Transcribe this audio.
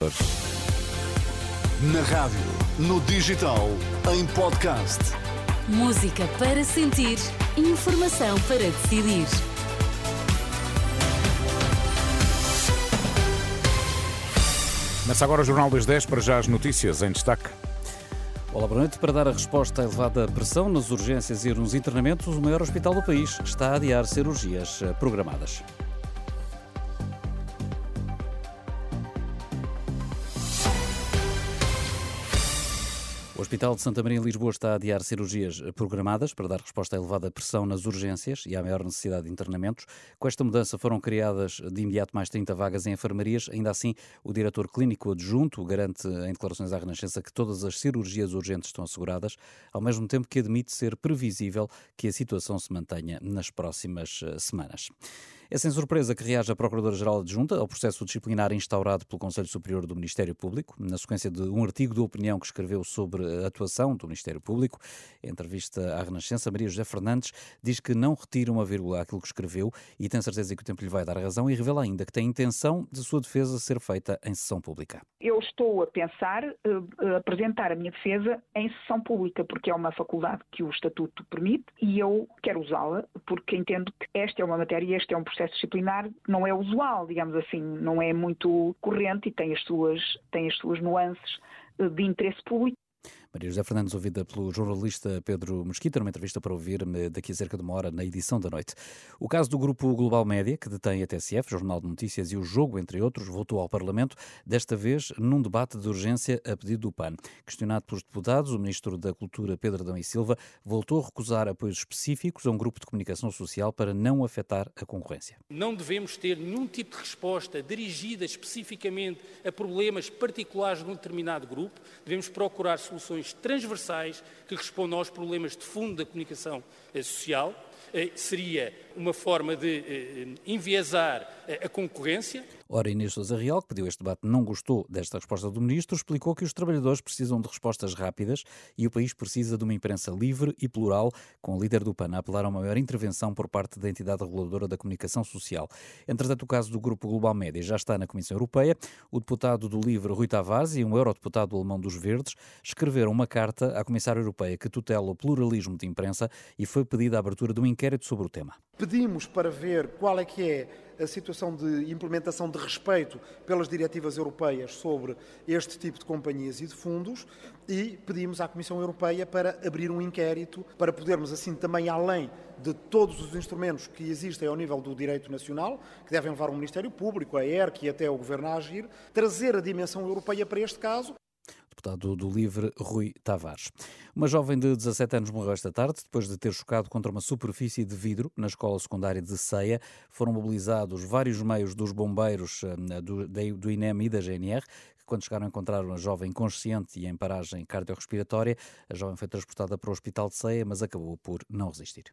Na rádio, no digital, em podcast. Música para sentir, informação para decidir. Começa agora o Jornal das 10 para já as notícias em destaque. Olá, boa noite. Para dar a resposta à elevada pressão nas urgências e nos internamentos, o maior hospital do país está a adiar cirurgias programadas. O Hospital de Santa Maria em Lisboa está a adiar cirurgias programadas para dar resposta à elevada pressão nas urgências e à maior necessidade de internamentos. Com esta mudança foram criadas de imediato mais 30 vagas em enfermarias. Ainda assim, o diretor clínico adjunto garante em declarações à Renascença que todas as cirurgias urgentes estão asseguradas, ao mesmo tempo que admite ser previsível que a situação se mantenha nas próximas eh, semanas. É sem surpresa que reage a Procuradora-Geral Adjunta ao processo disciplinar instaurado pelo Conselho Superior do Ministério Público, na sequência de um artigo de opinião que escreveu sobre a atuação do Ministério Público. Em entrevista à Renascença, Maria José Fernandes diz que não retira uma vírgula àquilo que escreveu e tem certeza que o tempo lhe vai dar razão e revela ainda que tem intenção de sua defesa ser feita em sessão pública. Eu estou a pensar uh, apresentar a minha defesa em sessão pública, porque é uma faculdade que o Estatuto permite e eu quero usá-la, porque entendo que esta é uma matéria, este é um processo processo disciplinar não é usual, digamos assim, não é muito corrente e tem as suas, tem as suas nuances eh, de interesse público. Maria José Fernandes, ouvida pelo jornalista Pedro Mesquita, numa entrevista para ouvir daqui a cerca de uma hora na edição da noite. O caso do grupo Global Média, que detém a TSF, Jornal de Notícias e o Jogo, entre outros, voltou ao Parlamento, desta vez num debate de urgência a pedido do PAN. Questionado pelos deputados, o Ministro da Cultura, Pedro Adão e Silva, voltou a recusar apoios específicos a um grupo de comunicação social para não afetar a concorrência. Não devemos ter nenhum tipo de resposta dirigida especificamente a problemas particulares de um determinado grupo. Devemos procurar soluções transversais que respondam aos problemas de fundo da comunicação social. Eh, seria uma forma de eh, enviesar a concorrência. Ora, Inês Sousa Real, que pediu este debate, não gostou desta resposta do Ministro, explicou que os trabalhadores precisam de respostas rápidas e o país precisa de uma imprensa livre e plural, com o líder do PAN a apelar a uma maior intervenção por parte da entidade reguladora da comunicação social. Entretanto, o caso do Grupo Global Média já está na Comissão Europeia. O deputado do LIVRE, Rui Tavares, e um eurodeputado alemão dos Verdes escreveram uma carta à Comissária Europeia que tutela o pluralismo de imprensa e foi pedida a abertura de um inquérito sobre o tema. Pedimos para ver qual é que é a situação de implementação de respeito pelas diretivas europeias sobre este tipo de companhias e de fundos e pedimos à Comissão Europeia para abrir um inquérito para podermos assim também além de todos os instrumentos que existem ao nível do direito nacional, que devem levar o Ministério Público, a ERC e até o Governo a agir, trazer a dimensão europeia para este caso deputado do Livre, Rui Tavares. Uma jovem de 17 anos morreu esta tarde depois de ter chocado contra uma superfície de vidro na escola secundária de Ceia. Foram mobilizados vários meios dos bombeiros eh, do, INEM e da GNR, que quando chegaram a jovem consciente e em paragem cardiorrespiratória. A jovem foi transportada para o hospital de Ceia, mas acabou por não resistir.